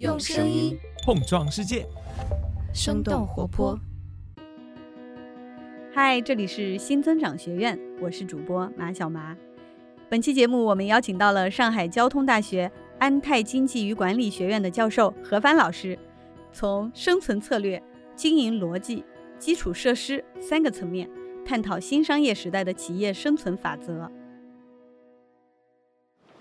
用声音碰撞世界，生动活泼。嗨，这里是新增长学院，我是主播马小麻。本期节目我们邀请到了上海交通大学安泰经济与管理学院的教授何帆老师，从生存策略、经营逻辑、基础设施三个层面探讨新商业时代的企业生存法则。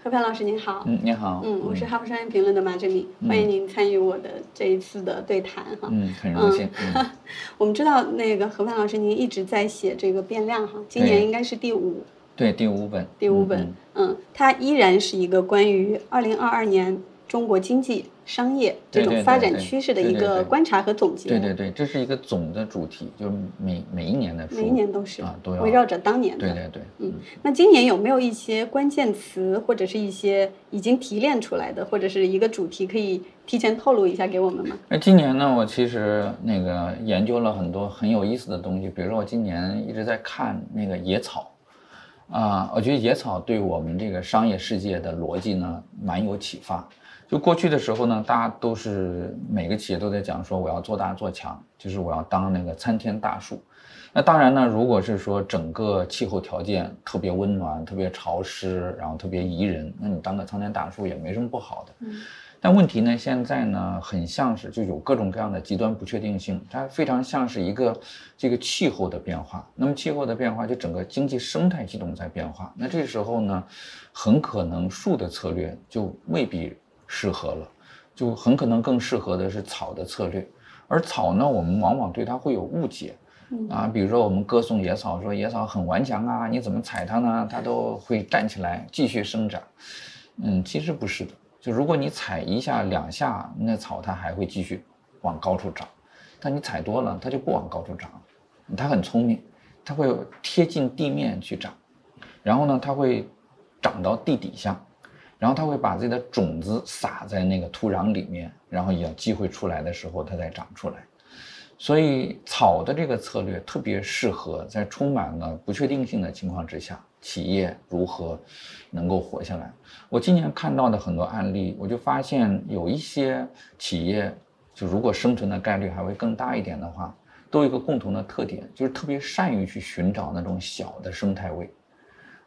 何帆老师您好，嗯，你好，嗯，我是哈佛商业评论的马振敏，欢迎您参与我的这一次的对谈哈，嗯，很荣幸。我们知道那个何帆老师您一直在写这个变量哈，今年应该是第五，对，第五本，第五本，嗯，它依然是一个关于二零二二年中国经济。商业这种发展趋势的一个观察和总结。对对对，这是一个总的主题，就是每每一年的每一年都是啊，都要围绕着当年的。对对对，嗯。那今年有没有一些关键词或者是一些已经提炼出来的，或者是一个主题可以提前透露一下给我们吗？那今年呢，我其实那个研究了很多很有意思的东西，比如说我今年一直在看那个野草，啊，我觉得野草对我们这个商业世界的逻辑呢蛮有启发。就过去的时候呢，大家都是每个企业都在讲说我要做大做强，就是我要当那个参天大树。那当然呢，如果是说整个气候条件特别温暖、特别潮湿，然后特别宜人，那你当个参天大树也没什么不好的。嗯。但问题呢，现在呢，很像是就有各种各样的极端不确定性，它非常像是一个这个气候的变化。那么气候的变化，就整个经济生态系统在变化。那这时候呢，很可能树的策略就未必。适合了，就很可能更适合的是草的策略，而草呢，我们往往对它会有误解，啊，比如说我们歌颂野草，说野草很顽强啊，你怎么踩它呢？它都会站起来继续生长。嗯，其实不是的，就如果你踩一下两下，那草它还会继续往高处长，但你踩多了，它就不往高处长。它很聪明，它会贴近地面去长，然后呢，它会长到地底下。然后它会把自己的种子撒在那个土壤里面，然后有机会出来的时候，它再长出来。所以草的这个策略特别适合在充满了不确定性的情况之下，企业如何能够活下来。我今年看到的很多案例，我就发现有一些企业，就如果生存的概率还会更大一点的话，都有一个共同的特点，就是特别善于去寻找那种小的生态位。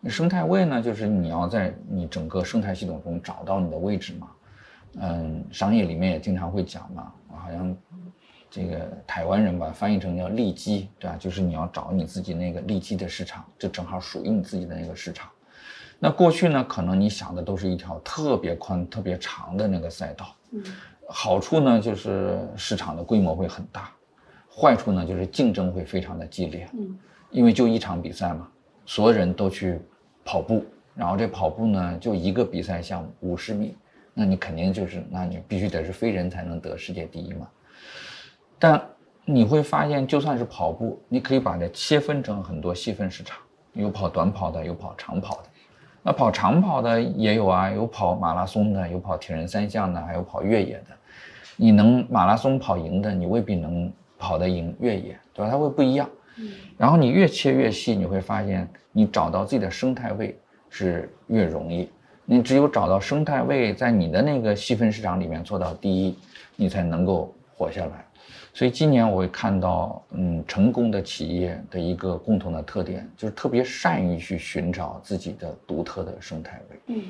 生态位呢，就是你要在你整个生态系统中找到你的位置嘛。嗯，商业里面也经常会讲嘛，好像这个台湾人把翻译成叫利基，对吧？就是你要找你自己那个利基的市场，就正好属于你自己的那个市场。那过去呢，可能你想的都是一条特别宽、特别长的那个赛道。嗯。好处呢，就是市场的规模会很大；坏处呢，就是竞争会非常的激烈。嗯。因为就一场比赛嘛，所有人都去。跑步，然后这跑步呢，就一个比赛项目五十米，那你肯定就是，那你必须得是飞人才能得世界第一嘛。但你会发现，就算是跑步，你可以把它切分成很多细分市场，有跑短跑的，有跑长跑的。那跑长跑的也有啊，有跑马拉松的，有跑铁人三项的，还有跑越野的。你能马拉松跑赢的，你未必能跑得赢越野，对吧？它会不一样。然后你越切越细，你会发现你找到自己的生态位是越容易。你只有找到生态位，在你的那个细分市场里面做到第一，你才能够活下来。所以今年我会看到，嗯，成功的企业的一个共同的特点，就是特别善于去寻找自己的独特的生态位。嗯，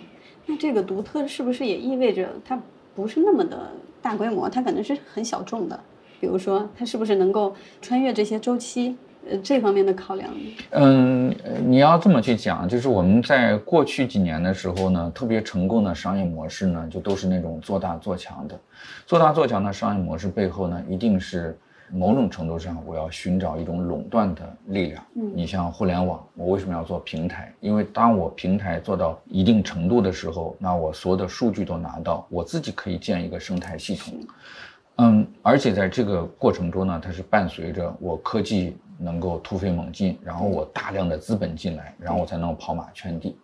那这个独特是不是也意味着它不是那么的大规模，它可能是很小众的？比如说，它是不是能够穿越这些周期？呃，这方面的考量，嗯，你要这么去讲，就是我们在过去几年的时候呢，特别成功的商业模式呢，就都是那种做大做强的。做大做强的商业模式背后呢，一定是某种程度上，我要寻找一种垄断的力量。嗯，你像互联网，我为什么要做平台？因为当我平台做到一定程度的时候，那我所有的数据都拿到，我自己可以建一个生态系统。嗯，而且在这个过程中呢，它是伴随着我科技。能够突飞猛进，然后我大量的资本进来，然后我才能跑马圈地。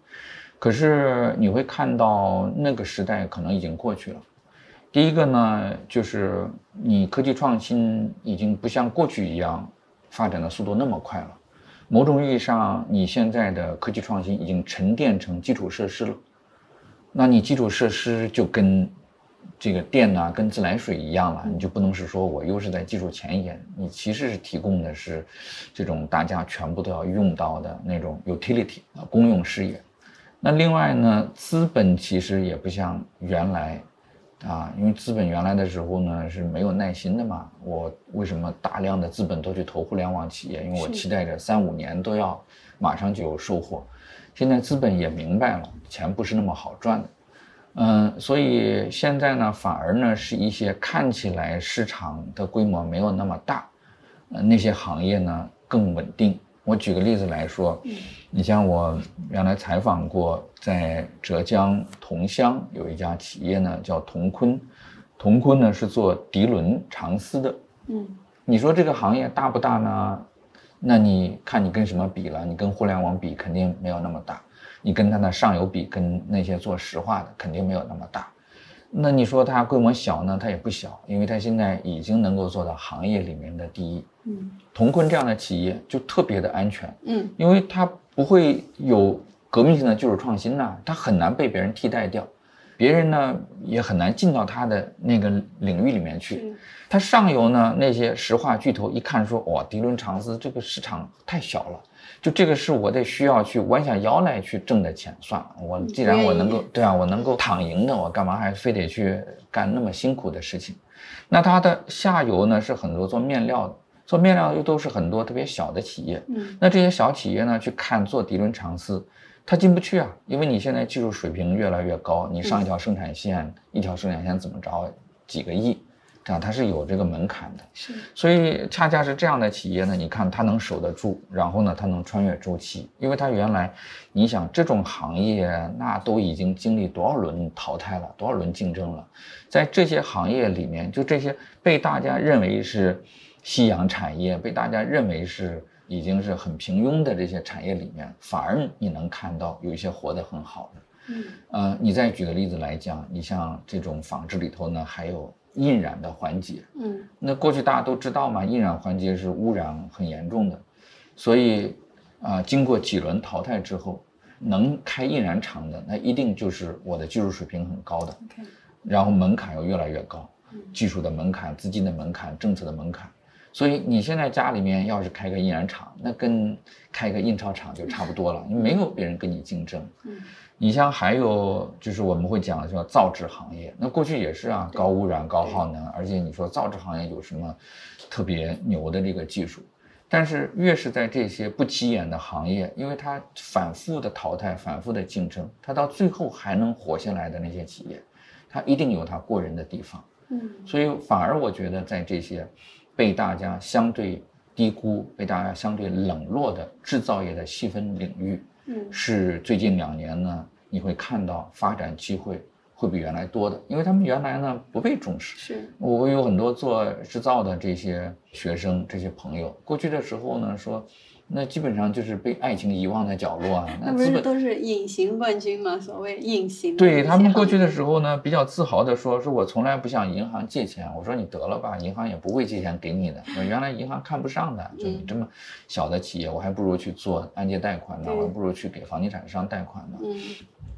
可是你会看到那个时代可能已经过去了。第一个呢，就是你科技创新已经不像过去一样发展的速度那么快了。某种意义上，你现在的科技创新已经沉淀成基础设施了。那你基础设施就跟这个电呢跟自来水一样了，你就不能是说我又是在技术前沿，你其实是提供的是这种大家全部都要用到的那种 utility 啊公用事业。那另外呢，资本其实也不像原来。啊，因为资本原来的时候呢是没有耐心的嘛。我为什么大量的资本都去投互联网企业？因为我期待着三五年都要马上就有收获。现在资本也明白了，钱不是那么好赚的。嗯，所以现在呢，反而呢是一些看起来市场的规模没有那么大，呃，那些行业呢更稳定。我举个例子来说，你像我原来采访过，在浙江桐乡有一家企业呢，叫桐坤，桐坤呢是做涤纶长丝的。嗯，你说这个行业大不大呢？那你看你跟什么比了？你跟互联网比，肯定没有那么大；你跟它的上游比，跟那些做石化的，肯定没有那么大。那你说它规模小呢？它也不小，因为它现在已经能够做到行业里面的第一。嗯，同坤这样的企业就特别的安全。嗯，因为它不会有革命性的技术创新呐，它很难被别人替代掉，别人呢也很难进到它的那个领域里面去。它上游呢那些石化巨头一看说，哇，涤纶长丝这个市场太小了。就这个是我得需要去弯下腰来去挣的钱，算了，我既然我能够，对啊，我能够躺赢的，我干嘛还非得去干那么辛苦的事情？那它的下游呢是很多做面料的，做面料又都是很多特别小的企业，嗯，那这些小企业呢去看做涤纶长丝，它进不去啊，因为你现在技术水平越来越高，你上一条生产线，一条生产线怎么着几个亿？啊，它是有这个门槛的，是，所以恰恰是这样的企业呢，你看它能守得住，然后呢，它能穿越周期，因为它原来，你想这种行业那都已经经历多少轮淘汰了，多少轮竞争了，在这些行业里面，就这些被大家认为是夕阳产业，被大家认为是已经是很平庸的这些产业里面，反而你能看到有一些活得很好的，嗯，呃，你再举个例子来讲，你像这种纺织里头呢，还有。印染的环节，嗯，那过去大家都知道嘛，印染环节是污染很严重的，所以啊，经过几轮淘汰之后，能开印染厂的，那一定就是我的技术水平很高的，然后门槛又越来越高，技术的门槛、资金的门槛、政策的门槛，所以你现在家里面要是开个印染厂，那跟开个印钞厂就差不多了，没有别人跟你竞争，嗯。你像还有就是我们会讲叫造纸行业，那过去也是啊，高污染、高耗能，而且你说造纸行业有什么特别牛的这个技术？但是越是在这些不起眼的行业，因为它反复的淘汰、反复的竞争，它到最后还能活下来的那些企业，它一定有它过人的地方。嗯，所以反而我觉得在这些被大家相对低估、被大家相对冷落的制造业的细分领域。嗯是最近两年呢，你会看到发展机会会比原来多的，因为他们原来呢不被重视。是我有很多做制造的这些学生、这些朋友，过去的时候呢说。那基本上就是被爱情遗忘在角落啊！那不是都是隐形冠军吗？所谓隐形。对他们过去的时候呢，比较自豪的说：“说我从来不向银行借钱。”我说：“你得了吧，银行也不会借钱给你的。原来银行看不上的，就你这么小的企业，我还不如去做按揭贷款呢，我还不如去给房地产商贷款呢。”嗯。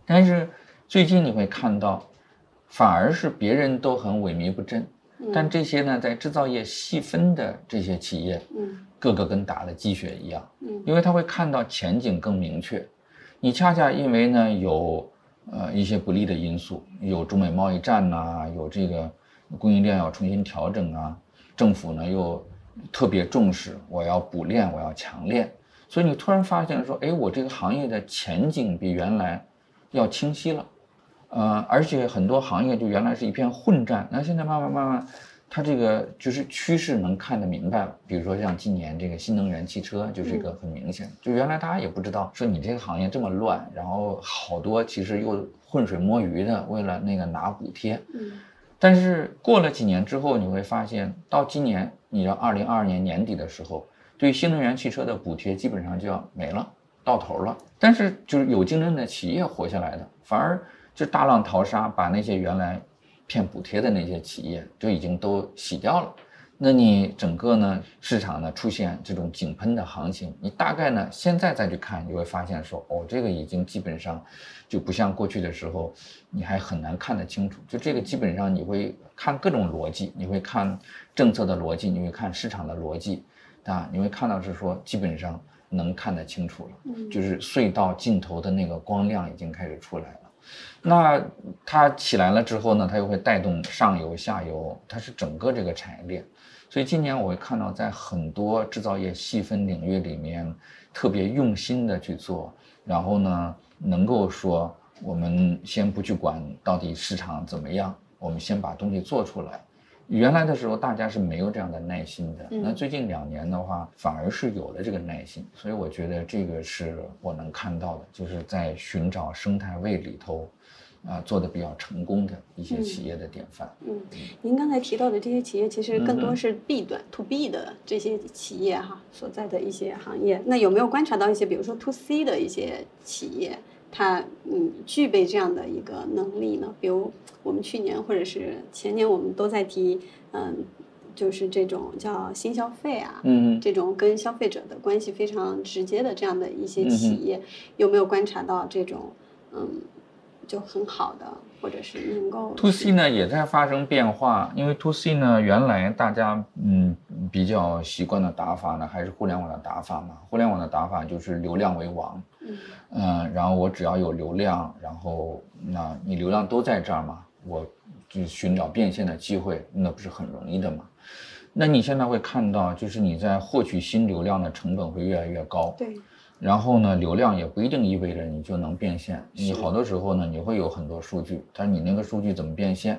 但是最近你会看到，反而是别人都很萎靡不振，但这些呢，在制造业细分的这些企业，嗯。个个跟打了鸡血一样，嗯，因为他会看到前景更明确。你恰恰因为呢有呃一些不利的因素，有中美贸易战呐，有这个供应链要重新调整啊，政府呢又特别重视，我要补链，我要强链，所以你突然发现说，哎，我这个行业的前景比原来要清晰了，呃，而且很多行业就原来是一片混战，那现在慢慢慢慢。它这个就是趋势能看得明白了，比如说像今年这个新能源汽车就是一个很明显，就原来大家也不知道说你这个行业这么乱，然后好多其实又浑水摸鱼的，为了那个拿补贴。嗯。但是过了几年之后，你会发现到今年，你要二零二二年年底的时候，对新能源汽车的补贴基本上就要没了，到头了。但是就是有竞争的企业活下来的，反而就大浪淘沙，把那些原来。骗补贴的那些企业就已经都洗掉了，那你整个呢市场呢出现这种井喷的行情，你大概呢现在再去看，你会发现说，哦，这个已经基本上就不像过去的时候，你还很难看得清楚。就这个基本上你会看各种逻辑，你会看政策的逻辑，你会看市场的逻辑，啊，你会看到是说基本上能看得清楚了，就是隧道尽头的那个光亮已经开始出来了。那它起来了之后呢，它又会带动上游、下游，它是整个这个产业链。所以今年我会看到，在很多制造业细分领域里面，特别用心的去做，然后呢，能够说我们先不去管到底市场怎么样，我们先把东西做出来。原来的时候大家是没有这样的耐心的，那最近两年的话，反而是有了这个耐心。所以我觉得这个是我能看到的，就是在寻找生态位里头。啊，做的比较成功的一些企业的典范。嗯，您刚才提到的这些企业，其实更多是 B 端 to B 的这些企业哈所在的一些行业。那有没有观察到一些，比如说 to C 的一些企业，它嗯具备这样的一个能力呢？比如我们去年或者是前年，我们都在提，嗯，就是这种叫新消费啊，嗯，这种跟消费者的关系非常直接的这样的一些企业，有没有观察到这种嗯？就很好的，或者是能够。to C 呢也在发生变化，因为 to C 呢原来大家嗯比较习惯的打法呢还是互联网的打法嘛，互联网的打法就是流量为王，嗯，然后我只要有流量，然后那你流量都在这儿嘛，我就寻找变现的机会，那不是很容易的嘛？那你现在会看到，就是你在获取新流量的成本会越来越高，对。然后呢，流量也不一定意味着你就能变现。你好多时候呢，你会有很多数据，但是你那个数据怎么变现？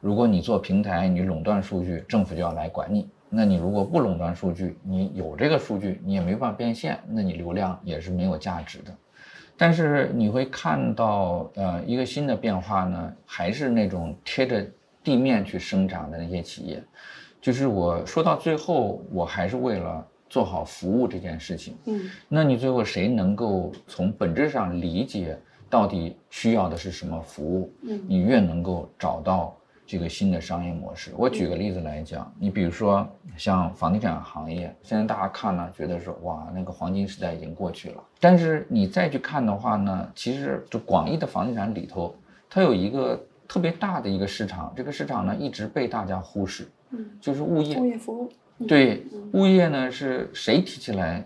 如果你做平台，你垄断数据，政府就要来管你。那你如果不垄断数据，你有这个数据，你也没办法变现，那你流量也是没有价值的。但是你会看到，呃，一个新的变化呢，还是那种贴着地面去生长的那些企业，就是我说到最后，我还是为了。做好服务这件事情，嗯，那你最后谁能够从本质上理解到底需要的是什么服务？嗯，你越能够找到这个新的商业模式。我举个例子来讲，你比如说像房地产行业，现在大家看呢，觉得说哇，那个黄金时代已经过去了。但是你再去看的话呢，其实就广义的房地产里头，它有一个特别大的一个市场，这个市场呢一直被大家忽视，嗯，就是物业，物业服务。对物业呢，是谁提起来，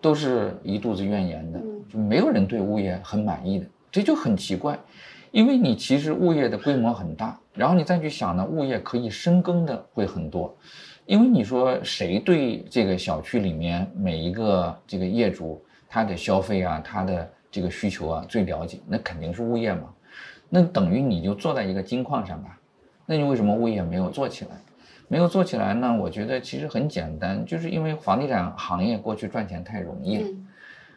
都是一肚子怨言的，就没有人对物业很满意的，这就很奇怪。因为你其实物业的规模很大，然后你再去想呢，物业可以深耕的会很多。因为你说谁对这个小区里面每一个这个业主他的消费啊，他的这个需求啊最了解，那肯定是物业嘛。那等于你就坐在一个金矿上吧，那你为什么物业没有做起来？没有做起来呢？我觉得其实很简单，就是因为房地产行业过去赚钱太容易了。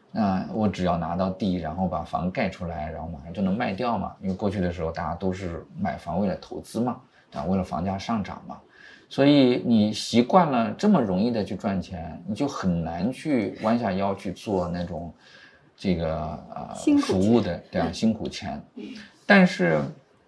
那我只要拿到地，然后把房盖出来，然后马上就能卖掉嘛。因为过去的时候大家都是买房为了投资嘛，啊，为了房价上涨嘛。所以你习惯了这么容易的去赚钱，你就很难去弯下腰去做那种这个呃服务的对啊辛苦钱。但是，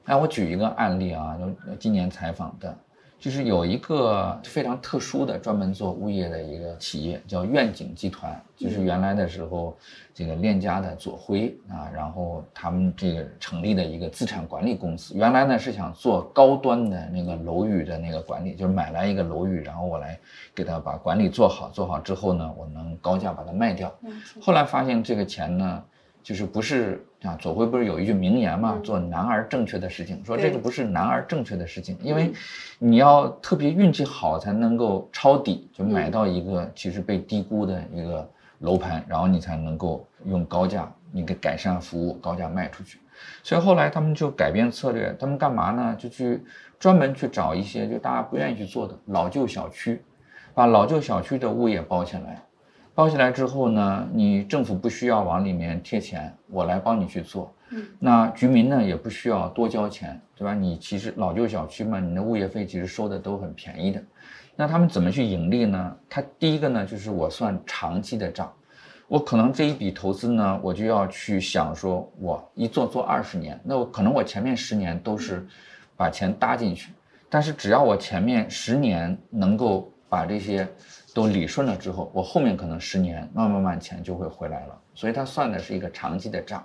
哎，我举一个案例啊，就今年采访的。就是有一个非常特殊的专门做物业的一个企业，叫愿景集团。就是原来的时候，这个链家的左晖啊，然后他们这个成立的一个资产管理公司。原来呢是想做高端的那个楼宇的那个管理，就是买来一个楼宇，然后我来给他把管理做好，做好之后呢，我能高价把它卖掉。后来发现这个钱呢。就是不是啊？左晖不是有一句名言嘛？做男儿正确的事情，说这个不是男儿正确的事情，因为你要特别运气好才能够抄底，就买到一个其实被低估的一个楼盘，然后你才能够用高价，你给改善服务，高价卖出去。所以后来他们就改变策略，他们干嘛呢？就去专门去找一些就大家不愿意去做的老旧小区，把老旧小区的物业包起来。包下来之后呢，你政府不需要往里面贴钱，我来帮你去做。嗯，那居民呢也不需要多交钱，对吧？你其实老旧小区嘛，你的物业费其实收的都很便宜的。那他们怎么去盈利呢？他第一个呢就是我算长期的账，我可能这一笔投资呢，我就要去想说，我一做做二十年，那我可能我前面十年都是把钱搭进去，但是只要我前面十年能够。把这些都理顺了之后，我后面可能十年慢慢慢钱就会回来了。所以他算的是一个长期的账。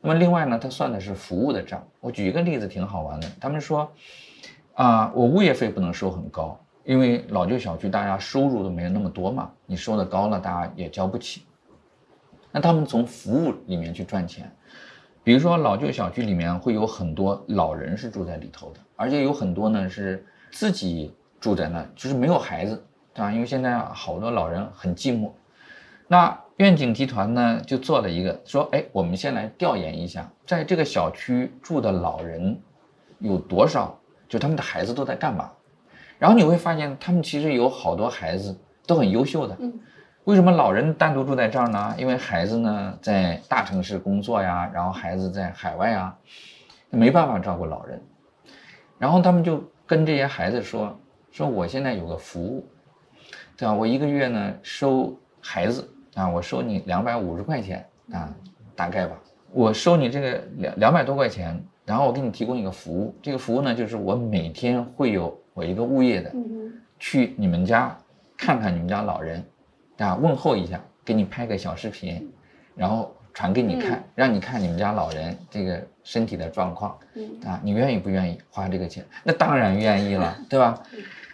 那么另外呢，他算的是服务的账。我举一个例子挺好玩的，他们说，啊，我物业费不能收很高，因为老旧小区大家收入都没有那么多嘛，你收的高了，大家也交不起。那他们从服务里面去赚钱，比如说老旧小区里面会有很多老人是住在里头的，而且有很多呢是自己住在那，就是没有孩子，对吧？因为现在好多老人很寂寞。那愿景集团呢就做了一个说，哎，我们先来调研一下，在这个小区住的老人有多少，就他们的孩子都在干嘛？然后你会发现，他们其实有好多孩子都很优秀的。为什么老人单独住在这儿呢？因为孩子呢在大城市工作呀，然后孩子在海外啊，没办法照顾老人。然后他们就跟这些孩子说：“说我现在有个服务，对吧？我一个月呢收孩子啊，我收你两百五十块钱啊，大概吧。我收你这个两两百多块钱，然后我给你提供一个服务。这个服务呢，就是我每天会有我一个物业的去你们家看看你们家老人。”啊，问候一下，给你拍个小视频，然后传给你看，让你看你们家老人这个身体的状况。啊，你愿意不愿意花这个钱？那当然愿意了，对吧？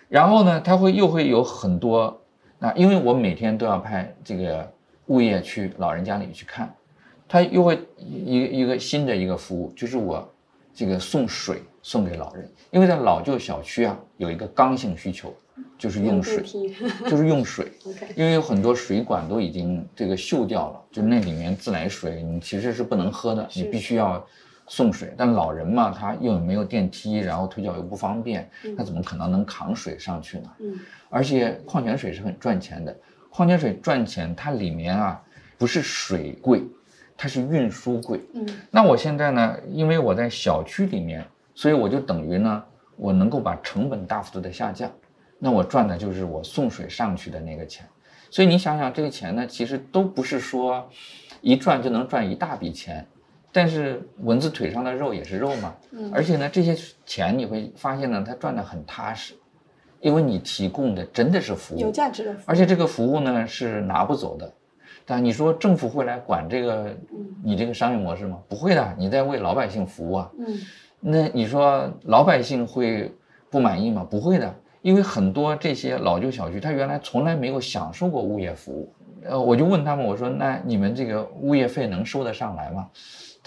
然后呢，他会又会有很多，那，因为我每天都要派这个物业去老人家里去看，他又会一一个新的一个服务，就是我这个送水送给老人，因为在老旧小区啊，有一个刚性需求。就是用水，就是用水，因为有很多水管都已经这个锈掉了，就那里面自来水你其实是不能喝的，你必须要送水。但老人嘛，他又没有电梯，然后腿脚又不方便，他怎么可能能扛水上去呢？嗯，而且矿泉水是很赚钱的，矿泉水赚钱，它里面啊不是水贵，它是运输贵。嗯，那我现在呢，因为我在小区里面，所以我就等于呢，我能够把成本大幅度的下降。那我赚的就是我送水上去的那个钱，所以你想想这个钱呢，其实都不是说一赚就能赚一大笔钱，但是蚊子腿上的肉也是肉嘛，嗯，而且呢，这些钱你会发现呢，它赚的很踏实，因为你提供的真的是服务，有价值的，而且这个服务呢是拿不走的，但你说政府会来管这个你这个商业模式吗？不会的，你在为老百姓服务啊，嗯，那你说老百姓会不满意吗？不会的。因为很多这些老旧小区，他原来从来没有享受过物业服务，呃，我就问他们，我说那你们这个物业费能收得上来吗？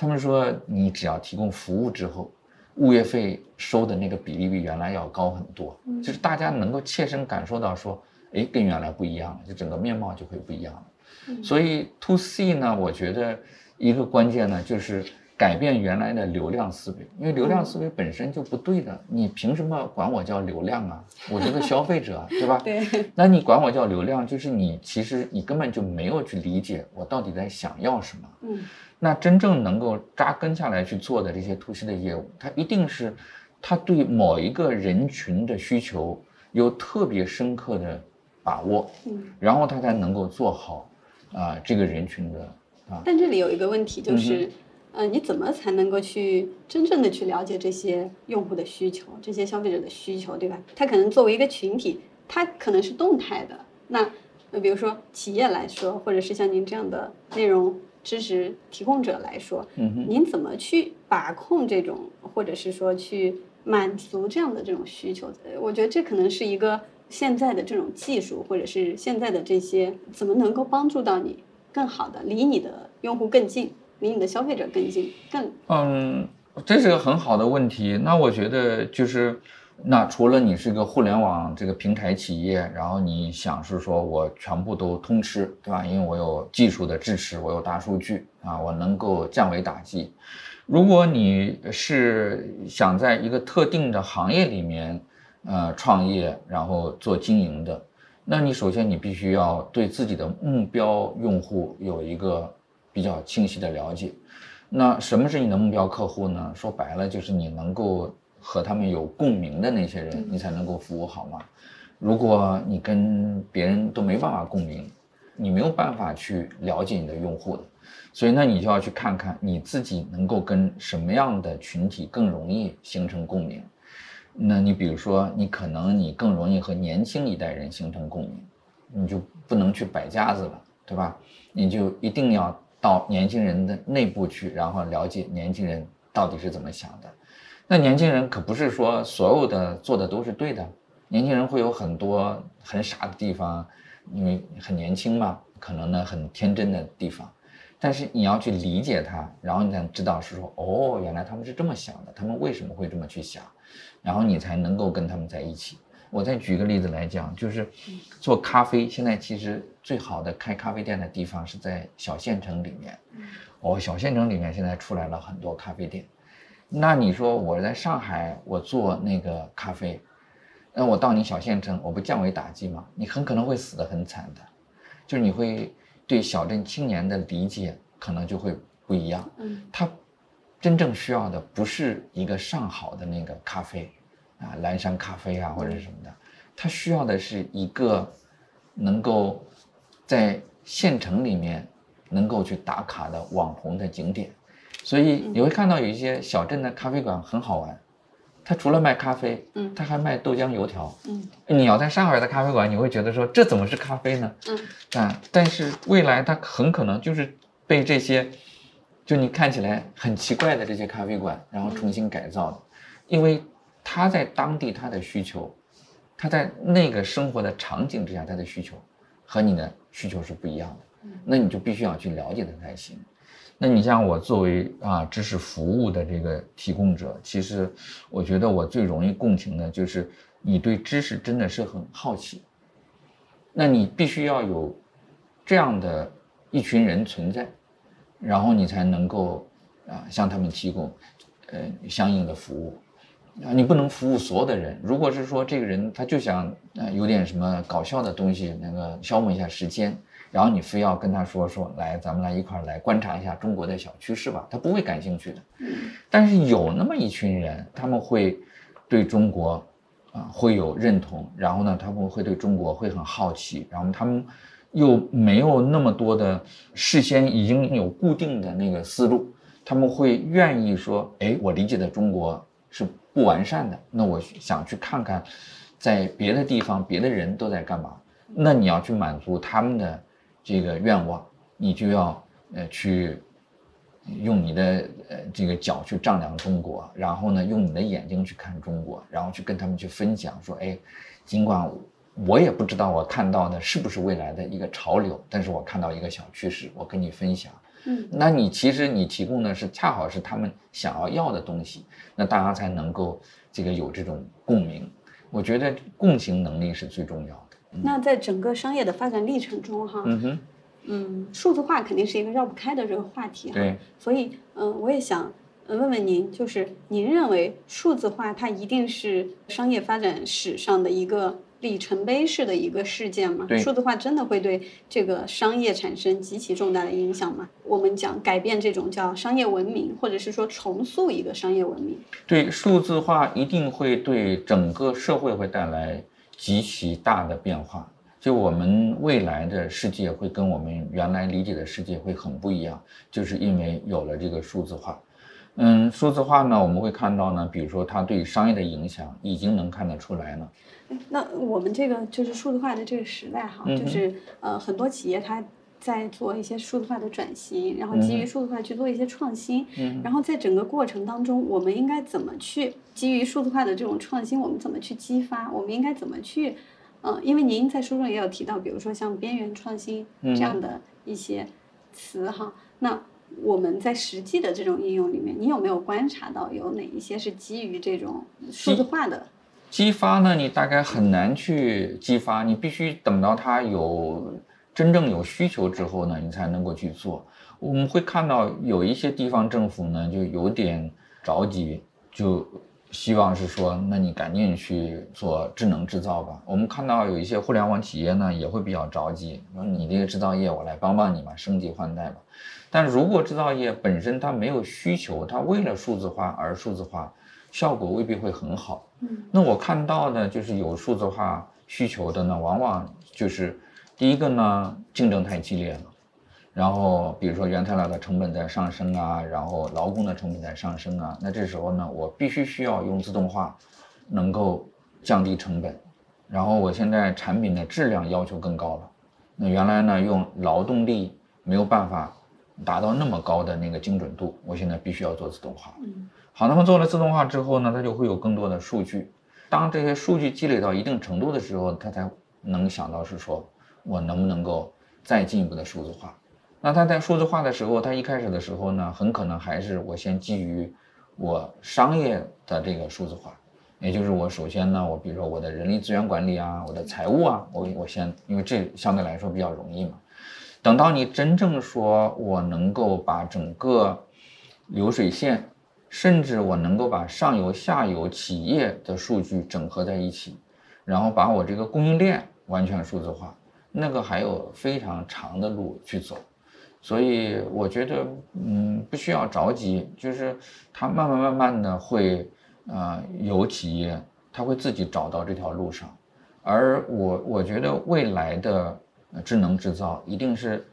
他们说你只要提供服务之后，物业费收的那个比例比原来要高很多，就是大家能够切身感受到说，哎，跟原来不一样了，就整个面貌就会不一样了。所以 to C 呢，我觉得一个关键呢就是。改变原来的流量思维，因为流量思维本身就不对的。你凭什么管我叫流量啊？我是个消费者，对吧？对。那你管我叫流量，就是你其实你根本就没有去理解我到底在想要什么。嗯。那真正能够扎根下来去做的这些 to C 的业务，它一定是，它对某一个人群的需求有特别深刻的把握，嗯，然后它才能够做好啊这个人群的啊。但这里有一个问题就是。嗯，你怎么才能够去真正的去了解这些用户的需求，这些消费者的需求，对吧？他可能作为一个群体，他可能是动态的。那，呃，比如说企业来说，或者是像您这样的内容知识提供者来说，嗯您怎么去把控这种，或者是说去满足这样的这种需求？我觉得这可能是一个现在的这种技术，或者是现在的这些怎么能够帮助到你更好的离你的用户更近。离你的消费者更近，更嗯，这是个很好的问题。那我觉得就是，那除了你是个互联网这个平台企业，然后你想是说我全部都通吃，对吧？因为我有技术的支持，我有大数据啊，我能够降维打击。如果你是想在一个特定的行业里面，呃，创业然后做经营的，那你首先你必须要对自己的目标用户有一个。比较清晰的了解，那什么是你的目标客户呢？说白了就是你能够和他们有共鸣的那些人，你才能够服务好嘛？如果你跟别人都没办法共鸣，你没有办法去了解你的用户的，所以那你就要去看看你自己能够跟什么样的群体更容易形成共鸣，那你比如说，你可能你更容易和年轻一代人形成共鸣，你就不能去摆架子了，对吧？你就一定要到年轻人的内部去，然后了解年轻人到底是怎么想的。那年轻人可不是说所有的做的都是对的，年轻人会有很多很傻的地方，因为很年轻嘛，可能呢很天真的地方。但是你要去理解他，然后你才知道是说，哦，原来他们是这么想的，他们为什么会这么去想，然后你才能够跟他们在一起。我再举个例子来讲，就是做咖啡，现在其实最好的开咖啡店的地方是在小县城里面。哦，小县城里面现在出来了很多咖啡店。那你说我在上海，我做那个咖啡，那我到你小县城，我不降维打击吗？你很可能会死得很惨的，就是你会。对小镇青年的理解可能就会不一样。嗯，他真正需要的不是一个上好的那个咖啡，啊，蓝山咖啡啊或者什么的，它需要的是一个能够在县城里面能够去打卡的网红的景点。所以你会看到有一些小镇的咖啡馆很好玩。它除了卖咖啡，嗯，他还卖豆浆油条，嗯，你要在上海的咖啡馆，你会觉得说这怎么是咖啡呢？嗯，啊，但是未来它很可能就是被这些，就你看起来很奇怪的这些咖啡馆，然后重新改造的，因为他在当地他的需求，他在那个生活的场景之下他的需求，和你的需求是不一样的，那你就必须要去了解他才行。那你像我作为啊知识服务的这个提供者，其实我觉得我最容易共情的就是你对知识真的是很好奇，那你必须要有这样的一群人存在，然后你才能够啊向他们提供呃相应的服务啊，你不能服务所有的人。如果是说这个人他就想呃有点什么搞笑的东西，那个消磨一下时间。然后你非要跟他说说来，咱们来一块儿来观察一下中国的小趋势吧，他不会感兴趣的。但是有那么一群人，他们会对中国啊会有认同，然后呢，他们会对中国会很好奇，然后他们又没有那么多的事先已经有固定的那个思路，他们会愿意说，哎，我理解的中国是不完善的，那我想去看看，在别的地方别的人都在干嘛，那你要去满足他们的。这个愿望，你就要呃去用你的呃这个脚去丈量中国，然后呢用你的眼睛去看中国，然后去跟他们去分享说，哎，尽管我也不知道我看到的是不是未来的一个潮流，但是我看到一个小趋势，我跟你分享。嗯，那你其实你提供的是恰好是他们想要要的东西，那大家才能够这个有这种共鸣。我觉得共情能力是最重要的。那在整个商业的发展历程中，哈，嗯哼，嗯，数字化肯定是一个绕不开的这个话题，对，所以，嗯，我也想问问您，就是您认为数字化它一定是商业发展史上的一个里程碑式的一个事件嘛？数字化真的会对这个商业产生极其重大的影响吗？我们讲改变这种叫商业文明，或者是说重塑一个商业文明，对，数字化一定会对整个社会会带来。极其大的变化，就我们未来的世界会跟我们原来理解的世界会很不一样，就是因为有了这个数字化。嗯，数字化呢，我们会看到呢，比如说它对商业的影响已经能看得出来了。那我们这个就是数字化的这个时代哈，就是呃很多企业它。在做一些数字化的转型，然后基于数字化去做一些创新，然后在整个过程当中，我们应该怎么去基于数字化的这种创新，我们怎么去激发？我们应该怎么去？嗯，因为您在书中也有提到，比如说像边缘创新这样的一些词哈。那我们在实际的这种应用里面，你有没有观察到有哪一些是基于这种数字化的？激发呢？你大概很难去激发，你必须等到它有。真正有需求之后呢，你才能够去做。我们会看到有一些地方政府呢，就有点着急，就希望是说，那你赶紧去做智能制造吧。我们看到有一些互联网企业呢，也会比较着急，说你这个制造业，我来帮帮你嘛，升级换代吧。但如果制造业本身它没有需求，它为了数字化而数字化，效果未必会很好。嗯，那我看到的就是有数字化需求的呢，往往就是。第一个呢，竞争太激烈了，然后比如说原材料的成本在上升啊，然后劳工的成本在上升啊，那这时候呢，我必须需要用自动化，能够降低成本，然后我现在产品的质量要求更高了。那原来呢，用劳动力没有办法达到那么高的那个精准度，我现在必须要做自动化。嗯，好，那么做了自动化之后呢，它就会有更多的数据。当这些数据积累到一定程度的时候，它才能想到是说我能不能够再进一步的数字化。那它在数字化的时候，它一开始的时候呢，很可能还是我先基于我商业的这个数字化，也就是我首先呢，我比如说我的人力资源管理啊，我的财务啊，我我先，因为这相对来说比较容易嘛。等到你真正说我能够把整个流水线，甚至我能够把上游、下游企业的数据整合在一起，然后把我这个供应链完全数字化，那个还有非常长的路去走。所以我觉得，嗯，不需要着急，就是它慢慢慢慢的会，呃，有企业它会自己找到这条路上，而我我觉得未来的智能制造一定是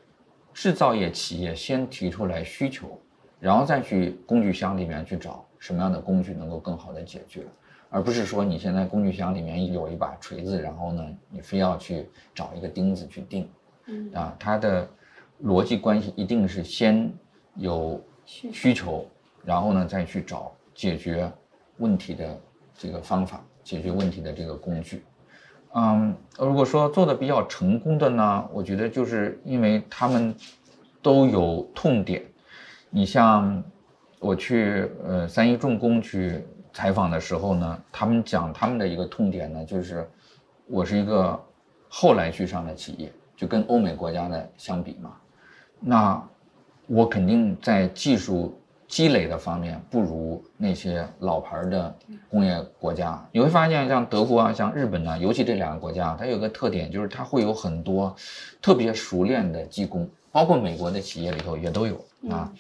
制造业企业先提出来需求，然后再去工具箱里面去找什么样的工具能够更好的解决，而不是说你现在工具箱里面有一把锤子，然后呢，你非要去找一个钉子去钉，嗯啊，它的。逻辑关系一定是先有需求，然后呢再去找解决问题的这个方法，解决问题的这个工具。嗯，如果说做的比较成功的呢，我觉得就是因为他们都有痛点。你像我去呃三一重工去采访的时候呢，他们讲他们的一个痛点呢，就是我是一个后来居上的企业，就跟欧美国家的相比嘛。那我肯定在技术积累的方面不如那些老牌的工业国家。你会发现，像德国啊，像日本呢，尤其这两个国家，它有个特点，就是它会有很多特别熟练的技工，包括美国的企业里头也都有啊。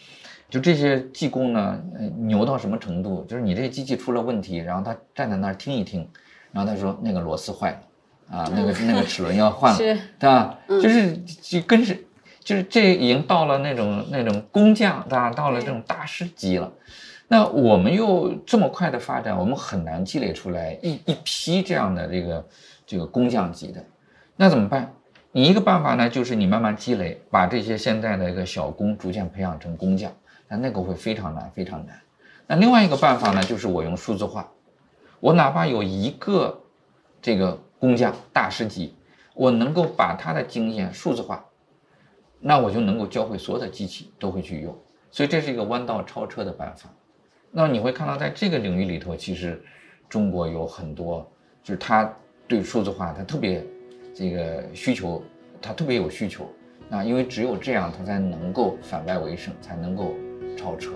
就这些技工呢，牛到什么程度？就是你这机器出了问题，然后他站在那儿听一听，然后他说那个螺丝坏了啊，那个那个齿轮要换了，对吧？就是就跟是。就是这已经到了那种那种工匠，啊，到了这种大师级了。那我们又这么快的发展，我们很难积累出来一一批这样的这个这个工匠级的。那怎么办？你一个办法呢，就是你慢慢积累，把这些现在的一个小工逐渐培养成工匠。那那个会非常难，非常难。那另外一个办法呢，就是我用数字化，我哪怕有一个这个工匠大师级，我能够把他的经验数字化。那我就能够教会所有的机器都会去用，所以这是一个弯道超车的办法。那你会看到，在这个领域里头，其实中国有很多，就是他对数字化他特别这个需求，他特别有需求。那因为只有这样，他才能够反败为胜，才能够超车。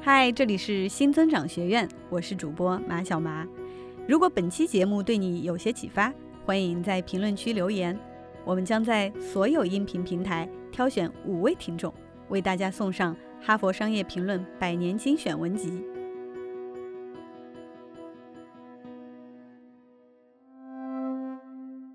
嗨，这里是新增长学院，我是主播马小麻。如果本期节目对你有些启发，欢迎在评论区留言。我们将在所有音频平台挑选五位听众，为大家送上《哈佛商业评论》百年精选文集。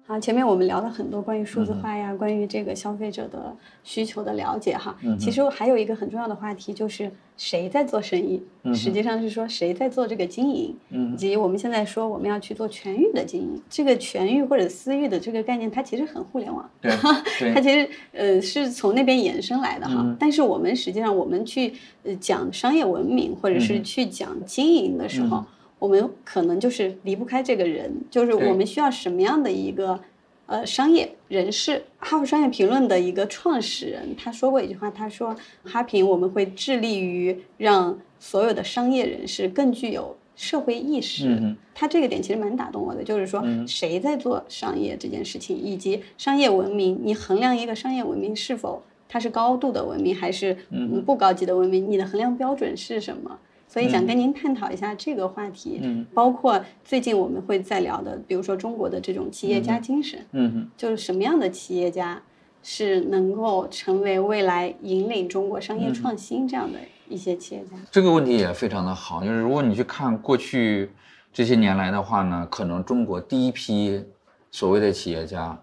好，前面我们聊了很多关于数字化呀，关于这个消费者的需求的了解哈。其实还有一个很重要的话题，就是谁在做生意，实际上是说谁在做这个经营，以及我们现在说我们要去做全域的经营。这个全域或者私域的这个概念，它其实很互联网，对，它其实呃是从那边延伸来的哈。但是我们实际上我们去呃讲商业文明，或者是去讲经营的时候。我们可能就是离不开这个人，就是我们需要什么样的一个呃商业人士。哈佛商业评论的一个创始人他说过一句话，他说：“哈平我们会致力于让所有的商业人士更具有社会意识。”他这个点其实蛮打动我的，就是说谁在做商业这件事情，以及商业文明，你衡量一个商业文明是否它是高度的文明还是不高级的文明，你的衡量标准是什么？所以想跟您探讨一下这个话题，嗯，包括最近我们会在聊的，比如说中国的这种企业家精神，嗯就是什么样的企业家是能够成为未来引领中国商业创新这样的一些企业家？这个问题也非常的好，就是如果你去看过去这些年来的话呢，可能中国第一批所谓的企业家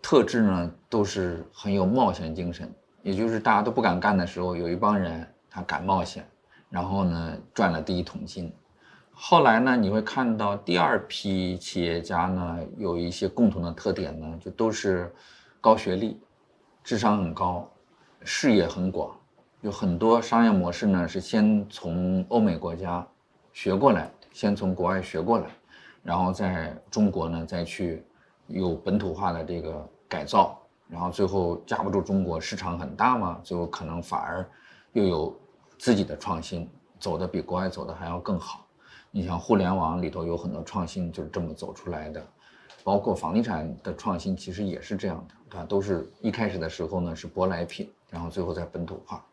特质呢，都是很有冒险精神，也就是大家都不敢干的时候，有一帮人他敢冒险。然后呢，赚了第一桶金，后来呢，你会看到第二批企业家呢，有一些共同的特点呢，就都是高学历、智商很高、视野很广，有很多商业模式呢是先从欧美国家学过来，先从国外学过来，然后在中国呢再去有本土化的这个改造，然后最后架不住中国市场很大嘛，最后可能反而又有自己的创新，走的比国外走的还要更好。你像互联网里头有很多创新就是这么走出来的，包括房地产的创新其实也是这样的，它都是一开始的时候呢是舶来品，然后最后再本土化。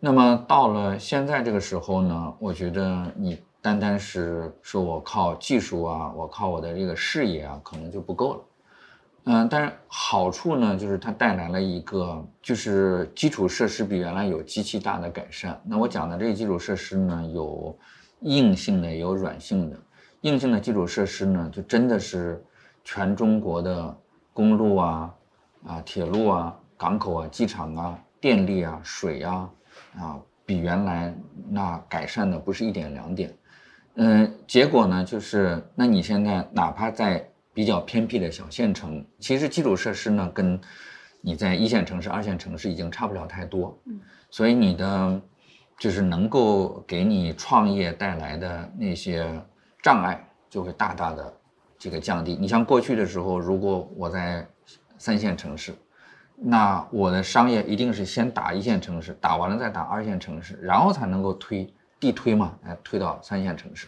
那么到了现在这个时候呢，我觉得你单单是说我靠技术啊，我靠我的这个视野啊，可能就不够了。嗯，但是好处呢，就是它带来了一个，就是基础设施比原来有极其大的改善。那我讲的这个基础设施呢，有。硬性的也有软性的，硬性的基础设施呢，就真的是全中国的公路啊、啊铁路啊、港口啊、机场啊、电力啊、水啊，啊比原来那改善的不是一点两点。嗯，结果呢，就是那你现在哪怕在比较偏僻的小县城，其实基础设施呢，跟你在一线城市、二线城市已经差不了太多。嗯，所以你的。就是能够给你创业带来的那些障碍，就会大大的这个降低。你像过去的时候，如果我在三线城市，那我的商业一定是先打一线城市，打完了再打二线城市，然后才能够推地推嘛，来推到三线城市。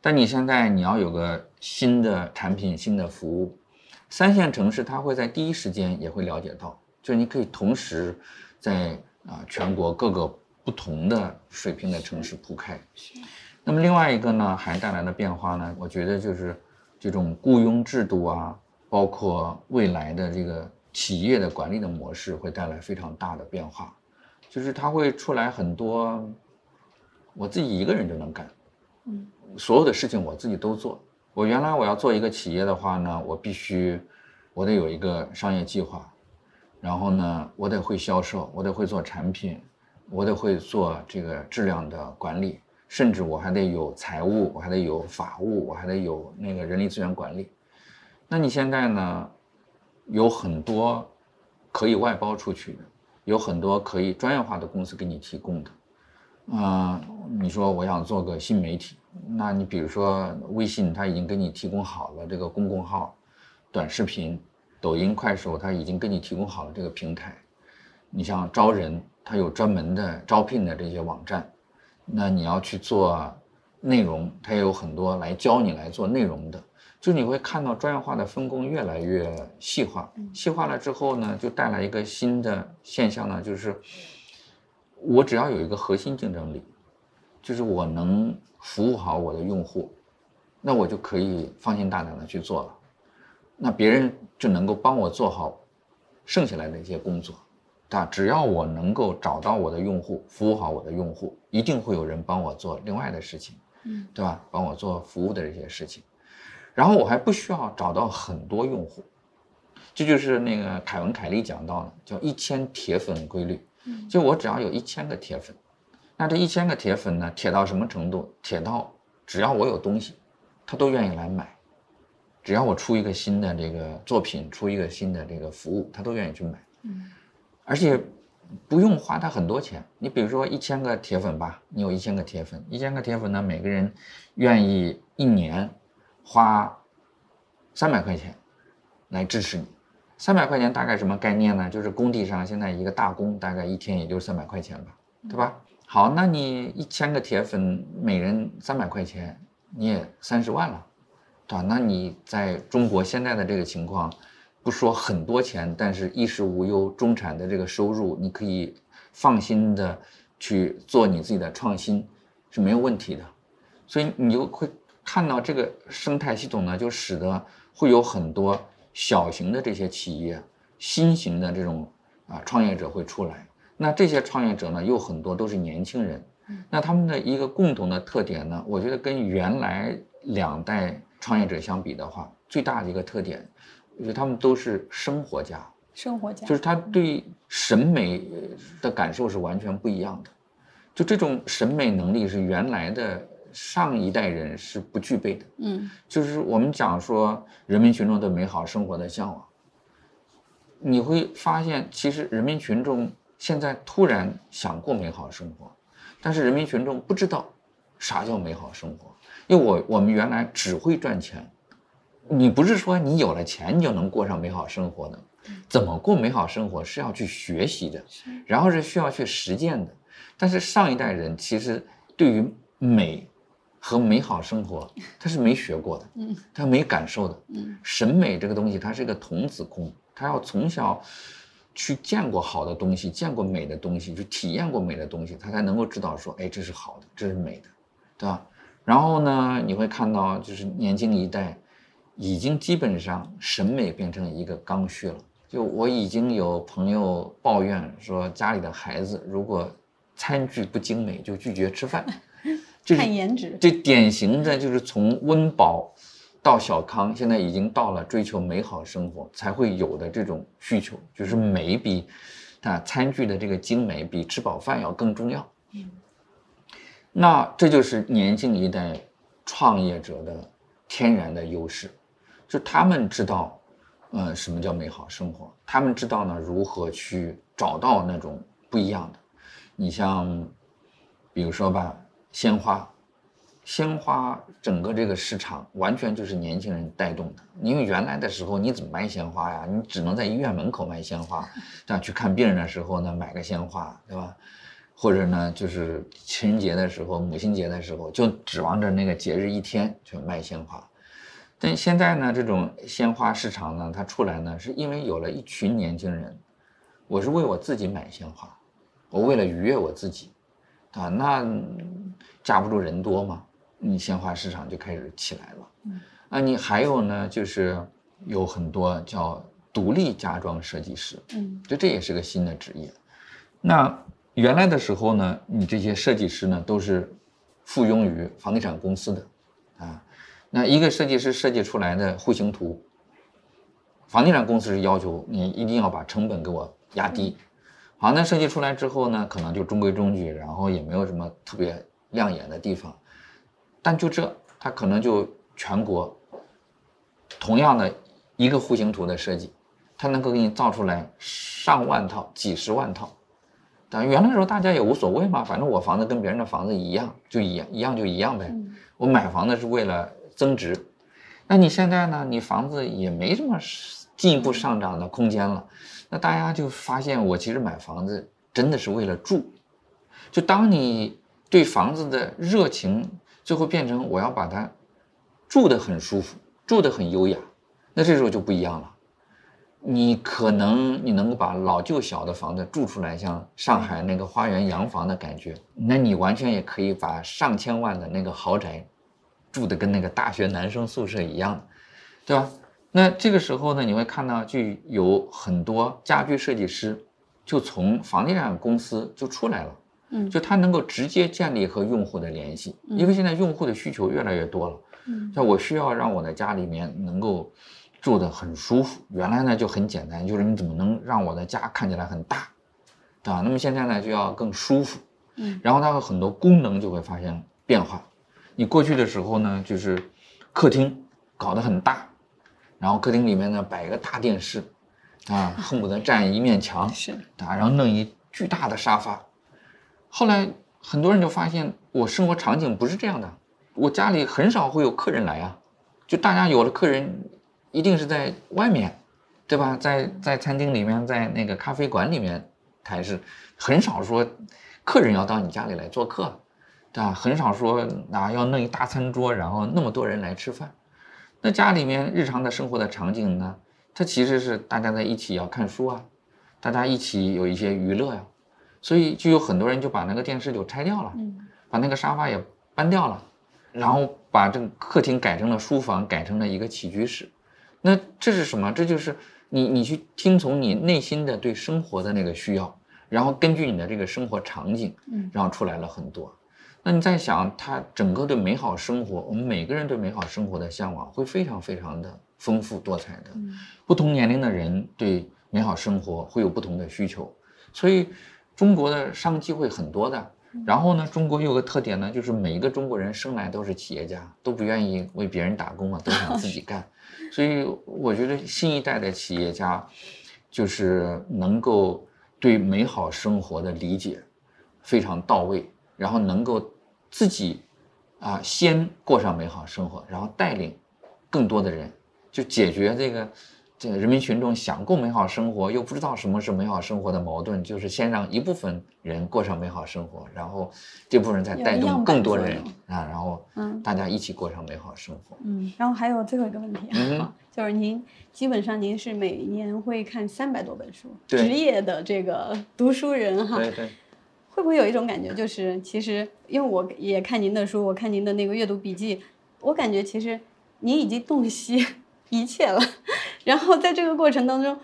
但你现在你要有个新的产品、新的服务，三线城市它会在第一时间也会了解到，就你可以同时在啊全国各个。不同的水平的城市铺开，那么另外一个呢，还带来的变化呢，我觉得就是这种雇佣制度啊，包括未来的这个企业的管理的模式会带来非常大的变化，就是它会出来很多，我自己一个人就能干，嗯，所有的事情我自己都做。我原来我要做一个企业的话呢，我必须我得有一个商业计划，然后呢，我得会销售，我得会做产品。我得会做这个质量的管理，甚至我还得有财务，我还得有法务，我还得有那个人力资源管理。那你现在呢？有很多可以外包出去的，有很多可以专业化的公司给你提供的。嗯，你说我想做个新媒体，那你比如说微信，它已经给你提供好了这个公共号、短视频、抖音、快手，它已经给你提供好了这个平台。你像招人。它有专门的招聘的这些网站，那你要去做内容，它也有很多来教你来做内容的。就你会看到专业化的分工越来越细化，细化了之后呢，就带来一个新的现象呢，就是我只要有一个核心竞争力，就是我能服务好我的用户，那我就可以放心大胆的去做了，那别人就能够帮我做好剩下来的一些工作。啊，只要我能够找到我的用户，服务好我的用户，一定会有人帮我做另外的事情，嗯，对吧？帮我做服务的这些事情，然后我还不需要找到很多用户，这就是那个凯文·凯利讲到的，叫一千铁粉规律。嗯，就我只要有一千个铁粉，那这一千个铁粉呢，铁到什么程度？铁到只要我有东西，他都愿意来买；只要我出一个新的这个作品，出一个新的这个服务，他都愿意去买。嗯。而且不用花他很多钱，你比如说一千个铁粉吧，你有一千个铁粉，一千个铁粉呢，每个人愿意一年花三百块钱来支持你。三百块钱大概什么概念呢？就是工地上现在一个大工大概一天也就三百块钱吧，对吧？好，那你一千个铁粉，每人三百块钱，你也三十万了，对吧？那你在中国现在的这个情况。不说很多钱，但是衣食无忧，中产的这个收入，你可以放心的去做你自己的创新是没有问题的，所以你就会看到这个生态系统呢，就使得会有很多小型的这些企业、新型的这种啊创业者会出来。那这些创业者呢，又很多都是年轻人，那他们的一个共同的特点呢，我觉得跟原来两代创业者相比的话，最大的一个特点。我觉得他们都是生活家，生活家就是他对审美的感受是完全不一样的。就这种审美能力是原来的上一代人是不具备的。嗯就是我们讲说人民群众对美好生活的向往，你会发现，其实人民群众现在突然想过美好生活，但是人民群众不知道啥叫美好生活，因为我我们原来只会赚钱，你不是说你有了钱你就能过上美好生活的，怎么过美好生活是要去学习的，然后是需要去实践的。但是上一代人其实对于美和美好生活，他是没学过的，嗯，他没感受的，嗯，审美这个东西，它是一个童子功，他要从小去见过好的东西，见过美的东西，去体验过美的东西，他才能够知道说，哎，这是好的，这是美的，对吧？然后呢，你会看到就是年轻一代已经基本上审美变成一个刚需了。就我已经有朋友抱怨说，家里的孩子如果餐具不精美，就拒绝吃饭。看颜值，这典型的就是从温饱到小康，现在已经到了追求美好生活才会有的这种需求，就是美比啊餐具的这个精美比吃饱饭要更重要。嗯那这就是年轻一代创业者的天然的优势，就他们知道，呃，什么叫美好生活，他们知道呢如何去找到那种不一样的。你像，比如说吧，鲜花，鲜花整个这个市场完全就是年轻人带动的。因为原来的时候你怎么卖鲜花呀？你只能在医院门口卖鲜花，这样？去看病人的时候呢，买个鲜花，对吧？或者呢，就是情人节的时候、母亲节的时候，就指望着那个节日一天去卖鲜花。但现在呢，这种鲜花市场呢，它出来呢，是因为有了一群年轻人，我是为我自己买鲜花，我为了愉悦我自己，啊，那架不住人多嘛，你鲜花市场就开始起来了。嗯，那你还有呢，就是有很多叫独立家装设计师，嗯就这也是个新的职业。那原来的时候呢，你这些设计师呢都是附庸于房地产公司的，啊，那一个设计师设计出来的户型图，房地产公司是要求你一定要把成本给我压低。好，那设计出来之后呢，可能就中规中矩，然后也没有什么特别亮眼的地方，但就这，它可能就全国同样的一个户型图的设计，它能够给你造出来上万套、几十万套。但原来的时候大家也无所谓嘛，反正我房子跟别人的房子一样，就一样一样就一样呗。嗯我买房子是为了增值，那你现在呢？你房子也没什么进一步上涨的空间了，那大家就发现我其实买房子真的是为了住。就当你对房子的热情最后变成我要把它住得很舒服，住得很优雅，那这时候就不一样了。你可能你能够把老旧小的房子住出来，像上海那个花园洋房的感觉，那你完全也可以把上千万的那个豪宅住的跟那个大学男生宿舍一样，对吧？那这个时候呢，你会看到就有很多家居设计师就从房地产公司就出来了，嗯就它能够直接建立和用户的联系，因为现在用户的需求越来越多了。嗯像我需要让我的家里面能够住得很舒服，原来呢就很简单，就是你怎么能让我的家看起来很大，对吧？那么现在呢就要更舒服，嗯然后它的很多功能就会发生变化。你过去的时候呢，就是客厅搞得很大，然后客厅里面呢摆一个大电视，啊，恨不得占一面墙，是啊，然后弄一巨大的沙发。后来很多人就发现，我生活场景不是这样的，我家里很少会有客人来啊，就大家有了客人，一定是在外面，对吧？在在餐厅里面，在那个咖啡馆里面才是，很少说客人要到你家里来做客，对吧？很少说啊要弄一大餐桌，然后那么多人来吃饭。那家里面日常的生活的场景呢，它其实是大家在一起要看书啊，大家一起有一些娱乐呀、所以就有很多人就把那个电视就拆掉了，嗯把那个沙发也搬掉了，然后把这个客厅改成了书房，改成了一个起居室。那这是什么？这就是你你去听从你内心的对生活的那个需要，然后根据你的这个生活场景，嗯然后出来了很多。那你在想，他整个对美好生活，我们每个人对美好生活的向往会非常非常的丰富多彩的。嗯不同年龄的人对美好生活会有不同的需求，所以中国的商机会很多的。然后呢，中国有个特点呢，就是每一个中国人生来都是企业家，都不愿意为别人打工啊，都想自己干。所以我觉得新一代的企业家，就是能够对美好生活的理解非常到位，然后能够自己啊先过上美好生活，然后带领更多的人，就解决这个。这个人民群众想过美好生活，又不知道什么是美好生活的矛盾，就是先让一部分人过上美好生活，然后这部分人再带动更多人啊，然后嗯，大家一起过上美好生活。嗯，然后还有最后一个问题啊，就是您基本上您是每年会看三百多本书，职业的这个 读书人哈。对对。会不会有一种感觉，就是其实因为我也看您的书，我看您的那个阅读笔记，我感觉其实您已经洞悉。一切了，然后在这个过程当中，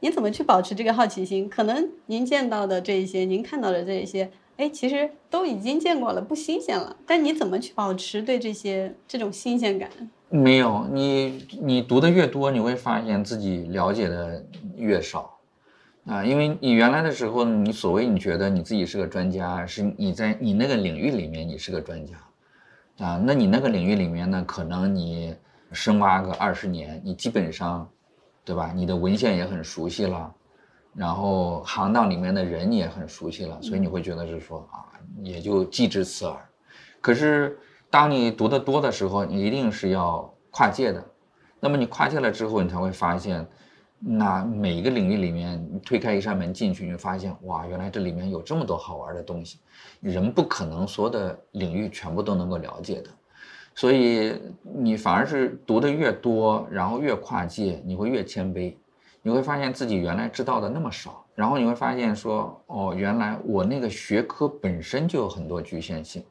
你怎么去保持这个好奇心？可能您见到的这一些，您看到的这一些，哎，其实都已经见过了，不新鲜了。但你怎么去保持对这些这种新鲜感？没有，你你读的越多，你会发现自己了解的越少，啊，因为你原来的时候，你所谓你觉得你自己是个专家，是你在你那个领域里面你是个专家，啊，那你那个领域里面呢，可能你。深挖个二十年，你基本上，对吧？你的文献也很熟悉了，然后行当里面的人你也很熟悉了，所以你会觉得是说啊，也就既知此耳。可是当你读得多的时候，你一定是要跨界的。那么你跨界了之后，你才会发现，那每一个领域里面，你推开一扇门进去，你会发现哇，原来这里面有这么多好玩的东西。人不可能所有的领域全部都能够了解的。所以你反而是读的越多，然后越跨界，你会越谦卑，你会发现自己原来知道的那么少，然后你会发现说，哦，原来我那个学科本身就有很多局限性。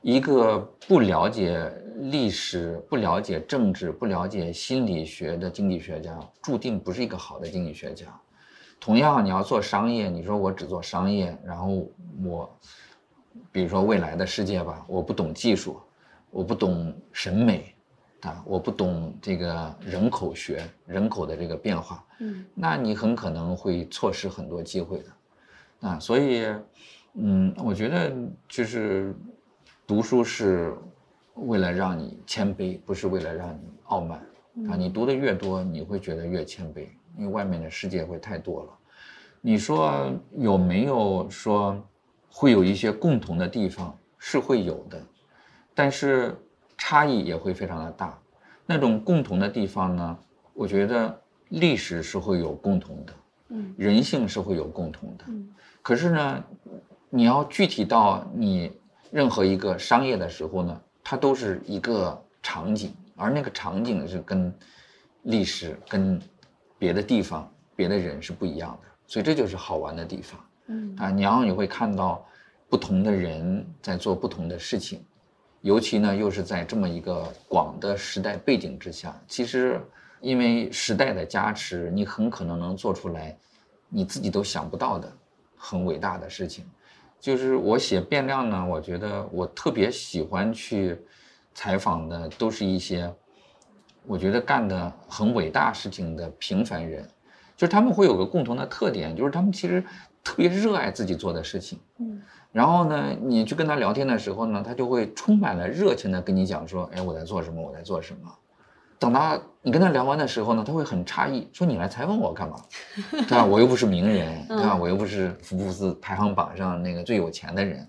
一个不了解历史、不了解政治、不了解心理学的经济学家，注定不是一个好的经济学家。同样，你要做商业，你说我只做商业，然后我，比如说未来的世界吧，我不懂技术。我不懂审美，啊，我不懂这个人口学，人口的这个变化，嗯，那你很可能会错失很多机会的，啊，所以，嗯，我觉得就是读书是为了让你谦卑，不是为了让你傲慢，啊，你读的越多，你会觉得越谦卑，因为外面的世界会太多了。你说有没有说会有一些共同的地方？是会有的。但是差异也会非常的大，那种共同的地方呢？我觉得历史是会有共同的，嗯，人性是会有共同的，嗯。可是呢，你要具体到你任何一个商业的时候呢，它都是一个场景，而那个场景是跟历史、跟别的地方、别的人是不一样的，所以这就是好玩的地方，嗯啊，然后你会看到不同的人在做不同的事情。尤其呢，又是在这么一个广的时代背景之下，其实因为时代的加持，你很可能能做出来你自己都想不到的很伟大的事情。就是我写变量呢，我觉得我特别喜欢去采访的，都是一些我觉得干的很伟大事情的平凡人，就是他们会有个共同的特点，就是他们其实特别热爱自己做的事情。嗯。然后呢，你去跟他聊天的时候呢，他就会充满了热情的跟你讲说，哎，我在做什么，我在做什么。等到你跟他聊完的时候呢，他会很诧异，说你来采访我干嘛？对吧？我又不是名人，对吧？我又不是福布斯排行榜上那个最有钱的人，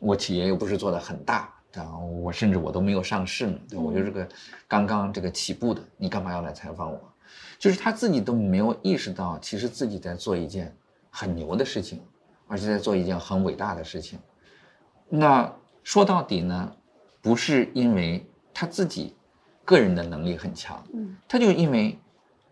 我企业又不是做的很大，对吧？我甚至我都没有上市呢，对我就是个刚刚这个起步的，你干嘛要来采访我？就是他自己都没有意识到，其实自己在做一件很牛的事情。而且在做一件很伟大的事情，那说到底呢，不是因为他自己个人的能力很强，嗯，他就因为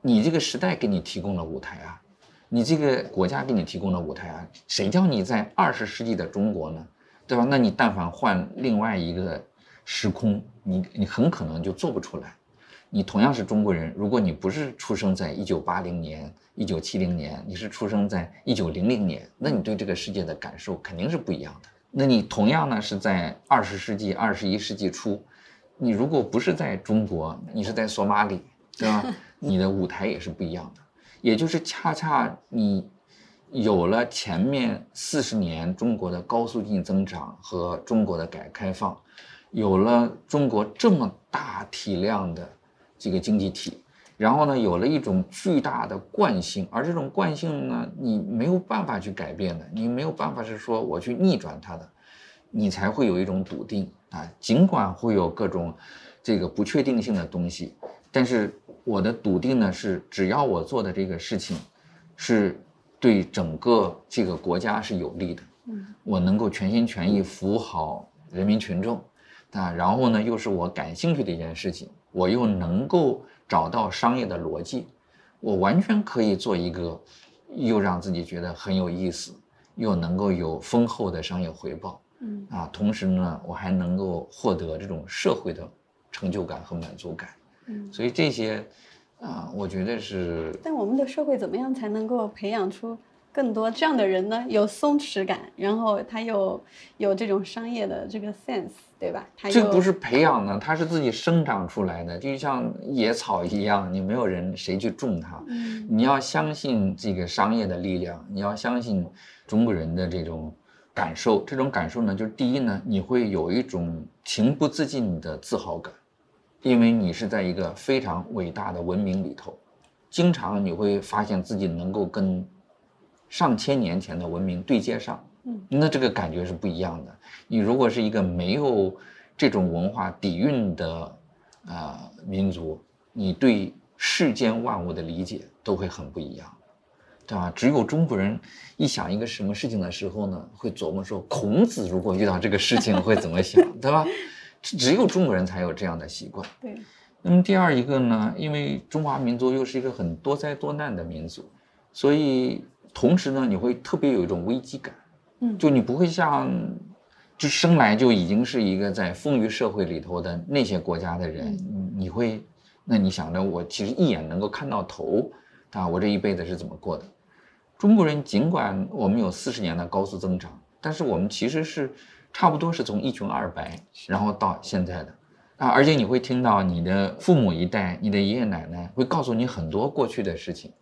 你这个时代给你提供了舞台啊，你这个国家给你提供了舞台啊，谁叫你在二十世纪的中国呢，对吧？那你但凡换另外一个时空，你你很可能就做不出来。你同样是中国人，如果你不是出生在一九八零年。一九七零年，你是出生在一九零零年，那你对这个世界的感受肯定是不一样的。那你同样呢是在二十世纪二十一世纪初，你如果不是在中国，你是在索马里，对吧？你的舞台也是不一样的。也就是恰恰你有了前面四十年中国的高速经济增长和中国的改革开放，有了中国这么大体量的这个经济体，然后呢，有了一种巨大的惯性，而这种惯性呢，你没有办法去改变的，你没有办法是说我去逆转它的，你才会有一种笃定啊，尽管会有各种这个不确定性的东西，但是我的笃定呢是，只要我做的这个事情是。对整个这个国家是有利的，嗯，我能够全心全意服务好人民群众，啊，然后呢，又是我感兴趣的一件事情，我又能够找到商业的逻辑，我完全可以做一个，又让自己觉得很有意思，又能够有丰厚的商业回报，嗯，啊，同时呢，我还能够获得这种社会的成就感和满足感，嗯，所以这些。啊，我觉得是。但我们的社会怎么样才能够培养出更多这样的人呢？有松弛感，然后他又有这种商业的这个 sense，对吧？这不是培养的，它是自己生长出来的，就像野草一样，你没有人谁去种它。嗯。你要相信这个商业的力量，你要相信中国人的这种感受。这种感受呢，就是第一呢，你会有一种情不自禁的自豪感。因为你是在一个非常伟大的文明里头，经常你会发现自己能够跟上千年前的文明对接上，嗯，那这个感觉是不一样的。你如果是一个没有这种文化底蕴的啊民族，你对世间万物的理解都会很不一样，对吧？只有中国人一想一个什么事情的时候呢，会琢磨说，孔子如果遇到这个事情会怎么想，对吧？只有中国人才有这样的习惯。对，那么第二一个呢？因为中华民族又是一个很多灾多难的民族，所以同时呢，你会特别有一种危机感。嗯，就你不会像，就生来就已经是一个在丰腴社会里头的那些国家的人，你会，那你想着我其实一眼能够看到头，啊，我这一辈子是怎么过的？中国人尽管我们有四十年的高速增长，但是我们其实是。差不多是从一穷二白，然后到现在的，啊，而且你会听到你的父母一代、你的爷爷奶奶会告诉你很多过去的事情，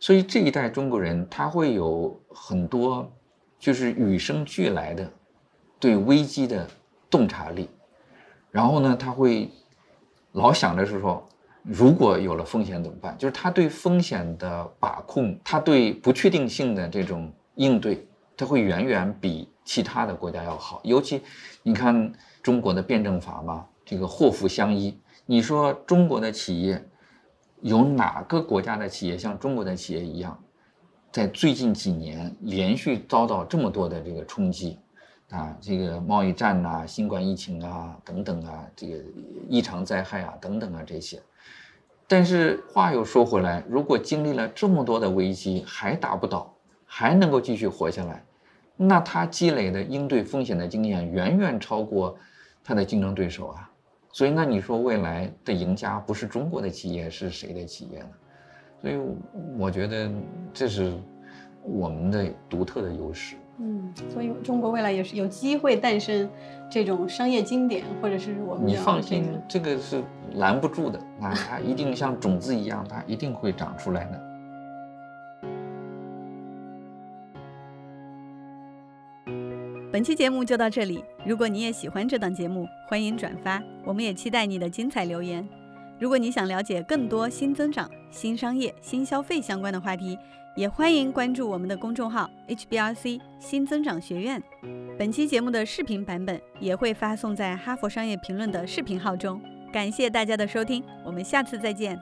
所以这一代中国人他会有很多，就是与生俱来的对危机的洞察力，然后呢，他会老想着是说，如果有了风险怎么办？就是他对风险的把控，他对不确定性的这种应对，他会远远比。其他的国家要好，尤其你看中国的辩证法嘛，这个祸福相依。你说中国的企业有哪个国家的企业像中国的企业一样，在最近几年连续遭到这么多的这个冲击啊，这个贸易战呐、新冠疫情啊等等啊，这个异常灾害啊等等啊这些。但是话又说回来，如果经历了这么多的危机还打不倒，还能够继续活下来。那他积累的应对风险的经验远远超过他的竞争对手啊，所以那你说未来的赢家不是中国的企业是谁的企业呢？所以我觉得这是我们的独特的优势。嗯，所以中国未来也是有机会诞生这种商业经典，或者是我们你放心，这个是拦不住的，啊它一定像种子一样，它一定会长出来的。本期节目就到这里。如果你也喜欢这档节目，欢迎转发。我们也期待你的精彩留言。如果你想了解更多新增长、新商业、新消费相关的话题，也欢迎关注我们的公众号 HBRC 新增长学院。本期节目的视频版本也会发送在哈佛商业评论的视频号中。感谢大家的收听，我们下次再见。